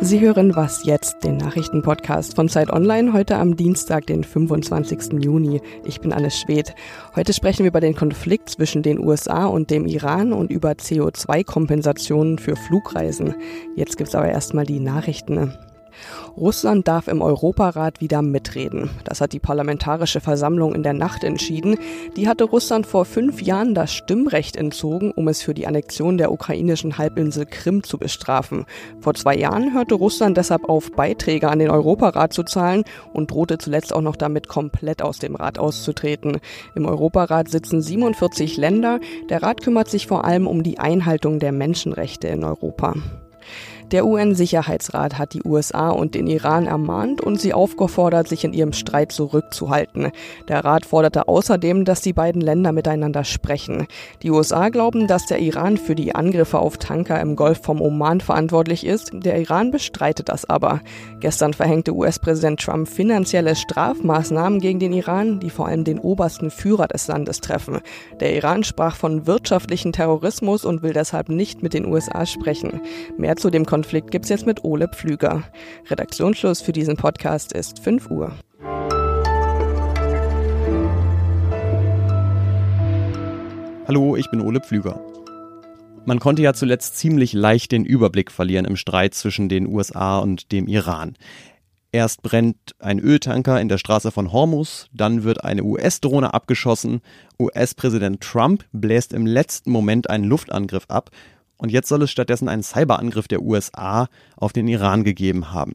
Sie hören Was jetzt, den Nachrichtenpodcast von Zeit Online, heute am Dienstag, den 25. Juni. Ich bin Anne Schwedt. Heute sprechen wir über den Konflikt zwischen den USA und dem Iran und über CO2-Kompensationen für Flugreisen. Jetzt gibt's aber erstmal die Nachrichten. Russland darf im Europarat wieder mitreden. Das hat die Parlamentarische Versammlung in der Nacht entschieden. Die hatte Russland vor fünf Jahren das Stimmrecht entzogen, um es für die Annexion der ukrainischen Halbinsel Krim zu bestrafen. Vor zwei Jahren hörte Russland deshalb auf, Beiträge an den Europarat zu zahlen und drohte zuletzt auch noch damit, komplett aus dem Rat auszutreten. Im Europarat sitzen 47 Länder. Der Rat kümmert sich vor allem um die Einhaltung der Menschenrechte in Europa. Der UN-Sicherheitsrat hat die USA und den Iran ermahnt und sie aufgefordert, sich in ihrem Streit zurückzuhalten. Der Rat forderte außerdem, dass die beiden Länder miteinander sprechen. Die USA glauben, dass der Iran für die Angriffe auf Tanker im Golf vom Oman verantwortlich ist. Der Iran bestreitet das aber. Gestern verhängte US-Präsident Trump finanzielle Strafmaßnahmen gegen den Iran, die vor allem den obersten Führer des Landes treffen. Der Iran sprach von wirtschaftlichen Terrorismus und will deshalb nicht mit den USA sprechen. Mehr zu dem Konflikt gibt's jetzt mit Ole Pflüger. Redaktionsschluss für diesen Podcast ist 5 Uhr. Hallo, ich bin Ole Pflüger. Man konnte ja zuletzt ziemlich leicht den Überblick verlieren im Streit zwischen den USA und dem Iran. Erst brennt ein Öltanker in der Straße von Hormuz, dann wird eine US-Drohne abgeschossen, US-Präsident Trump bläst im letzten Moment einen Luftangriff ab und jetzt soll es stattdessen einen Cyberangriff der USA auf den Iran gegeben haben.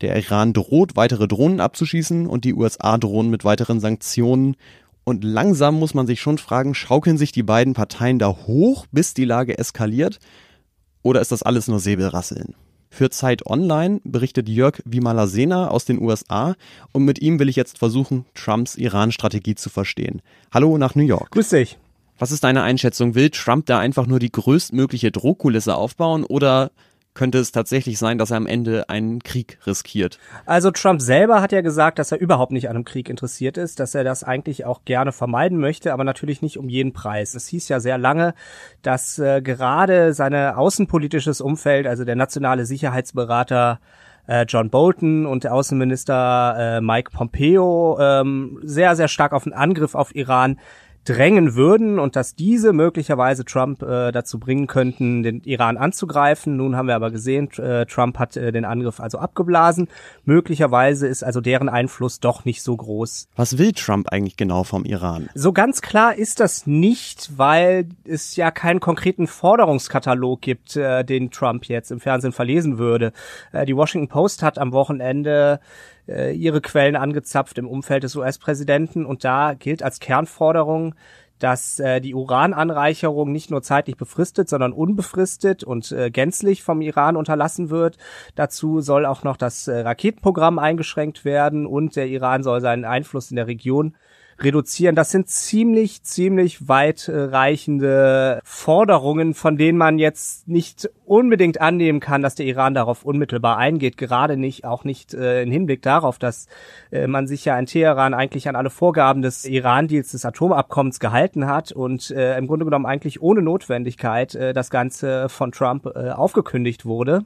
Der Iran droht, weitere Drohnen abzuschießen und die USA drohen mit weiteren Sanktionen. Und langsam muss man sich schon fragen, schaukeln sich die beiden Parteien da hoch, bis die Lage eskaliert? Oder ist das alles nur Säbelrasseln? Für Zeit Online berichtet Jörg Vimalasena aus den USA und mit ihm will ich jetzt versuchen, Trumps Iran-Strategie zu verstehen. Hallo nach New York. Grüß dich. Was ist deine Einschätzung? Will Trump da einfach nur die größtmögliche Drohkulisse aufbauen oder könnte es tatsächlich sein, dass er am Ende einen Krieg riskiert? Also Trump selber hat ja gesagt, dass er überhaupt nicht an einem Krieg interessiert ist, dass er das eigentlich auch gerne vermeiden möchte, aber natürlich nicht um jeden Preis. Es hieß ja sehr lange, dass äh, gerade seine außenpolitisches Umfeld, also der nationale Sicherheitsberater äh, John Bolton und der Außenminister äh, Mike Pompeo ähm, sehr, sehr stark auf den Angriff auf Iran drängen würden und dass diese möglicherweise Trump äh, dazu bringen könnten, den Iran anzugreifen. Nun haben wir aber gesehen, äh, Trump hat äh, den Angriff also abgeblasen. Möglicherweise ist also deren Einfluss doch nicht so groß. Was will Trump eigentlich genau vom Iran? So ganz klar ist das nicht, weil es ja keinen konkreten Forderungskatalog gibt, äh, den Trump jetzt im Fernsehen verlesen würde. Äh, die Washington Post hat am Wochenende äh, ihre Quellen angezapft im Umfeld des US-Präsidenten und da gilt als Kernforderung, dass äh, die Urananreicherung nicht nur zeitlich befristet, sondern unbefristet und äh, gänzlich vom Iran unterlassen wird. Dazu soll auch noch das äh, Raketenprogramm eingeschränkt werden und der Iran soll seinen Einfluss in der Region reduzieren. Das sind ziemlich, ziemlich weitreichende Forderungen, von denen man jetzt nicht unbedingt annehmen kann, dass der Iran darauf unmittelbar eingeht. Gerade nicht, auch nicht äh, im Hinblick darauf, dass äh, man sich ja in Teheran eigentlich an alle Vorgaben des Iran-Deals des Atomabkommens gehalten hat und äh, im Grunde genommen eigentlich ohne Notwendigkeit äh, das Ganze von Trump äh, aufgekündigt wurde.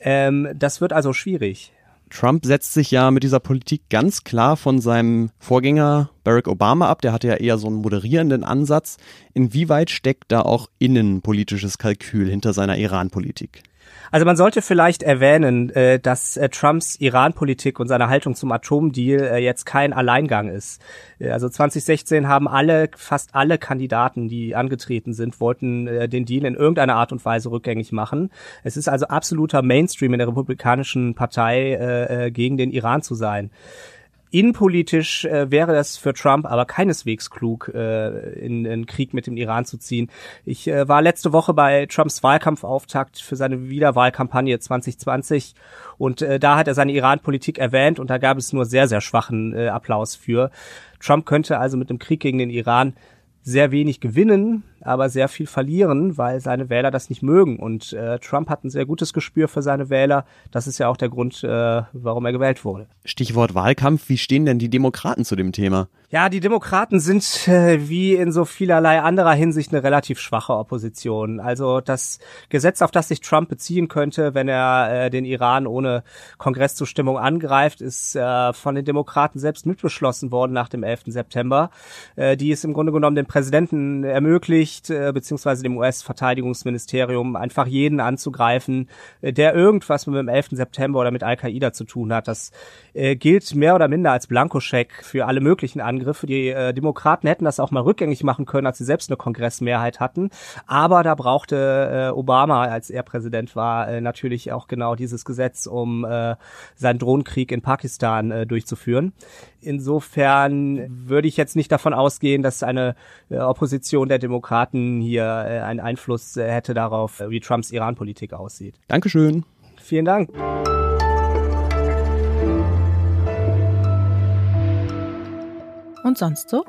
Ähm, das wird also schwierig. Trump setzt sich ja mit dieser Politik ganz klar von seinem Vorgänger Barack Obama ab. Der hatte ja eher so einen moderierenden Ansatz. Inwieweit steckt da auch innenpolitisches Kalkül hinter seiner Iran-Politik? Also man sollte vielleicht erwähnen, äh, dass äh, Trumps Iran-Politik und seine Haltung zum Atomdeal äh, jetzt kein Alleingang ist. Also 2016 haben alle, fast alle Kandidaten, die angetreten sind, wollten den Deal in irgendeiner Art und Weise rückgängig machen. Es ist also absoluter Mainstream in der Republikanischen Partei, gegen den Iran zu sein. Innenpolitisch äh, wäre es für Trump aber keineswegs klug, äh, in einen Krieg mit dem Iran zu ziehen. Ich äh, war letzte Woche bei Trumps Wahlkampfauftakt für seine Wiederwahlkampagne 2020 und äh, da hat er seine Iran-Politik erwähnt und da gab es nur sehr, sehr schwachen äh, Applaus für. Trump könnte also mit dem Krieg gegen den Iran sehr wenig gewinnen. Aber sehr viel verlieren, weil seine Wähler das nicht mögen. Und äh, Trump hat ein sehr gutes Gespür für seine Wähler. Das ist ja auch der Grund, äh, warum er gewählt wurde. Stichwort Wahlkampf. Wie stehen denn die Demokraten zu dem Thema? Ja, die Demokraten sind äh, wie in so vielerlei anderer Hinsicht eine relativ schwache Opposition. Also das Gesetz, auf das sich Trump beziehen könnte, wenn er äh, den Iran ohne Kongresszustimmung angreift, ist äh, von den Demokraten selbst mitbeschlossen worden nach dem 11. September, äh, die es im Grunde genommen dem Präsidenten ermöglicht, äh, beziehungsweise dem US-Verteidigungsministerium, einfach jeden anzugreifen, äh, der irgendwas mit dem 11. September oder mit Al-Qaida zu tun hat. Das äh, gilt mehr oder minder als Blankoscheck für alle möglichen Angriffe. Die äh, Demokraten hätten das auch mal rückgängig machen können, als sie selbst eine Kongressmehrheit hatten. Aber da brauchte äh, Obama, als er Präsident war, äh, natürlich auch genau dieses Gesetz, um äh, seinen Drohnenkrieg in Pakistan äh, durchzuführen. Insofern würde ich jetzt nicht davon ausgehen, dass eine äh, Opposition der Demokraten hier äh, einen Einfluss äh, hätte darauf, wie Trumps Iran-Politik aussieht. Dankeschön. Vielen Dank. Und sonst so?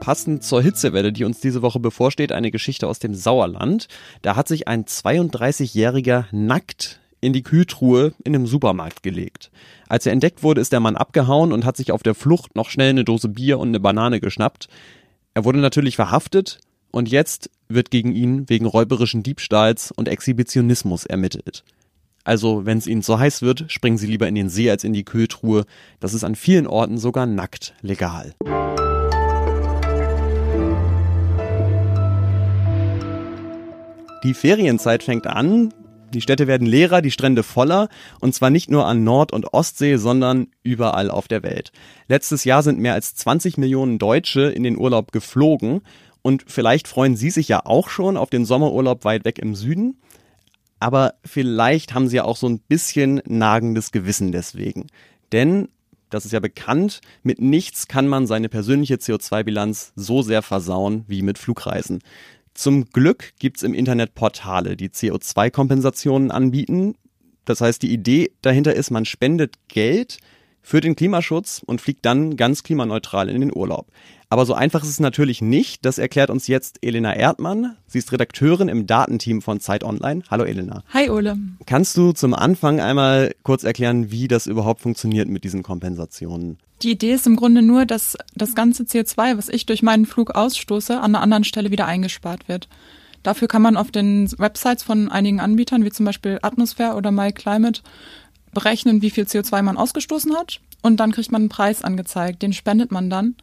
Passend zur Hitzewelle, die uns diese Woche bevorsteht, eine Geschichte aus dem Sauerland. Da hat sich ein 32-Jähriger nackt in die Kühltruhe in einem Supermarkt gelegt. Als er entdeckt wurde, ist der Mann abgehauen und hat sich auf der Flucht noch schnell eine Dose Bier und eine Banane geschnappt. Er wurde natürlich verhaftet und jetzt wird gegen ihn wegen räuberischen Diebstahls und Exhibitionismus ermittelt. Also, wenn es Ihnen so heiß wird, springen Sie lieber in den See als in die Kühltruhe. Das ist an vielen Orten sogar nackt legal. Die Ferienzeit fängt an. Die Städte werden leerer, die Strände voller. Und zwar nicht nur an Nord- und Ostsee, sondern überall auf der Welt. Letztes Jahr sind mehr als 20 Millionen Deutsche in den Urlaub geflogen. Und vielleicht freuen Sie sich ja auch schon auf den Sommerurlaub weit weg im Süden aber vielleicht haben sie ja auch so ein bisschen nagendes Gewissen deswegen. Denn, das ist ja bekannt, mit nichts kann man seine persönliche CO2-Bilanz so sehr versauen wie mit Flugreisen. Zum Glück gibt's im Internet Portale, die CO2-Kompensationen anbieten. Das heißt, die Idee dahinter ist, man spendet Geld für den Klimaschutz und fliegt dann ganz klimaneutral in den Urlaub. Aber so einfach ist es natürlich nicht. Das erklärt uns jetzt Elena Erdmann. Sie ist Redakteurin im Datenteam von Zeit Online. Hallo Elena. Hi Ole. Kannst du zum Anfang einmal kurz erklären, wie das überhaupt funktioniert mit diesen Kompensationen? Die Idee ist im Grunde nur, dass das ganze CO2, was ich durch meinen Flug ausstoße, an einer anderen Stelle wieder eingespart wird. Dafür kann man auf den Websites von einigen Anbietern, wie zum Beispiel Atmosphäre oder MyClimate, berechnen, wie viel CO2 man ausgestoßen hat. Und dann kriegt man einen Preis angezeigt. Den spendet man dann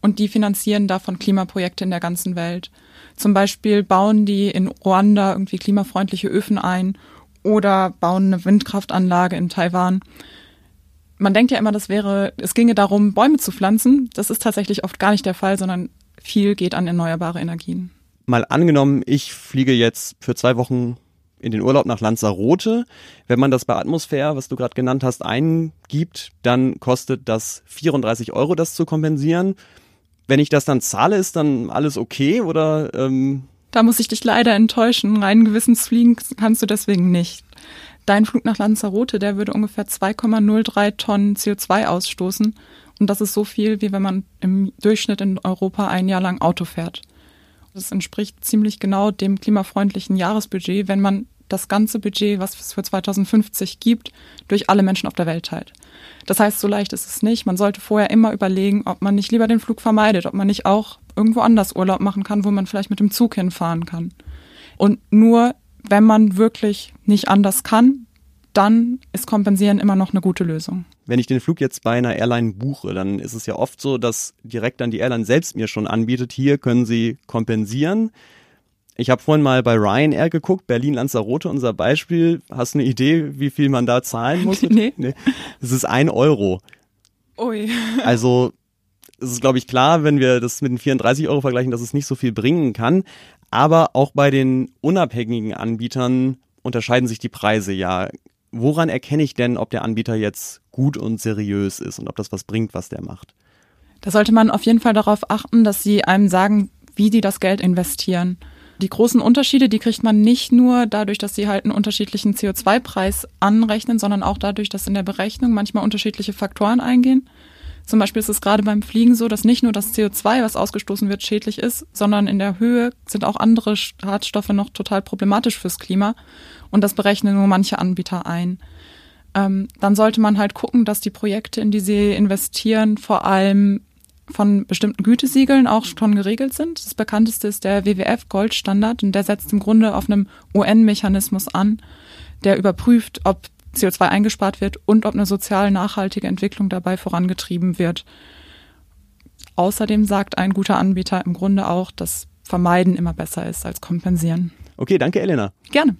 und die finanzieren davon Klimaprojekte in der ganzen Welt. Zum Beispiel bauen die in Ruanda irgendwie klimafreundliche Öfen ein oder bauen eine Windkraftanlage in Taiwan. Man denkt ja immer, das wäre, es ginge darum, Bäume zu pflanzen. Das ist tatsächlich oft gar nicht der Fall, sondern viel geht an erneuerbare Energien. Mal angenommen, ich fliege jetzt für zwei Wochen in den Urlaub nach Lanzarote. Wenn man das bei Atmosphäre, was du gerade genannt hast, eingibt, dann kostet das 34 Euro, das zu kompensieren. Wenn ich das dann zahle, ist dann alles okay oder? Ähm da muss ich dich leider enttäuschen. Rein Gewissens fliegen kannst du deswegen nicht. Dein Flug nach Lanzarote, der würde ungefähr 2,03 Tonnen CO2 ausstoßen. Und das ist so viel, wie wenn man im Durchschnitt in Europa ein Jahr lang Auto fährt. Das entspricht ziemlich genau dem klimafreundlichen Jahresbudget, wenn man das ganze Budget, was es für 2050 gibt, durch alle Menschen auf der Welt teilt. Das heißt, so leicht ist es nicht. Man sollte vorher immer überlegen, ob man nicht lieber den Flug vermeidet, ob man nicht auch irgendwo anders Urlaub machen kann, wo man vielleicht mit dem Zug hinfahren kann. Und nur wenn man wirklich nicht anders kann, dann ist Kompensieren immer noch eine gute Lösung. Wenn ich den Flug jetzt bei einer Airline buche, dann ist es ja oft so, dass direkt dann die Airline selbst mir schon anbietet, hier können Sie kompensieren. Ich habe vorhin mal bei Ryanair geguckt, Berlin-Lanzarote, unser Beispiel. Hast du eine Idee, wie viel man da zahlen muss? nee. nee. Es ist ein Euro. Ui. also es ist, glaube ich, klar, wenn wir das mit den 34 Euro vergleichen, dass es nicht so viel bringen kann. Aber auch bei den unabhängigen Anbietern unterscheiden sich die Preise ja. Woran erkenne ich denn, ob der Anbieter jetzt gut und seriös ist und ob das was bringt, was der macht? Da sollte man auf jeden Fall darauf achten, dass sie einem sagen, wie die das Geld investieren. Die großen Unterschiede, die kriegt man nicht nur dadurch, dass sie halt einen unterschiedlichen CO2-Preis anrechnen, sondern auch dadurch, dass in der Berechnung manchmal unterschiedliche Faktoren eingehen. Zum Beispiel ist es gerade beim Fliegen so, dass nicht nur das CO2, was ausgestoßen wird, schädlich ist, sondern in der Höhe sind auch andere Schadstoffe noch total problematisch fürs Klima. Und das berechnen nur manche Anbieter ein. Ähm, dann sollte man halt gucken, dass die Projekte, in die sie investieren, vor allem von bestimmten Gütesiegeln auch schon geregelt sind. Das bekannteste ist der WWF Goldstandard und der setzt im Grunde auf einem UN-Mechanismus an, der überprüft, ob CO2 eingespart wird und ob eine sozial nachhaltige Entwicklung dabei vorangetrieben wird. Außerdem sagt ein guter Anbieter im Grunde auch, dass Vermeiden immer besser ist als kompensieren. Okay, danke Elena. Gerne.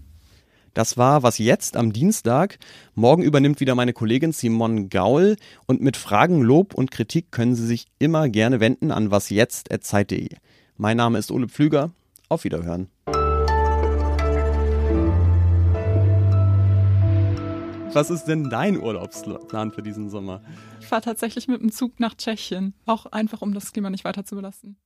Das war was jetzt am Dienstag. Morgen übernimmt wieder meine Kollegin Simon Gaul und mit Fragen, Lob und Kritik können Sie sich immer gerne wenden an wasjetzt@zeit.de. Mein Name ist Ole Pflüger. Auf Wiederhören. Was ist denn dein Urlaubsplan für diesen Sommer? Ich fahre tatsächlich mit dem Zug nach Tschechien, auch einfach um das Klima nicht weiter zu belasten.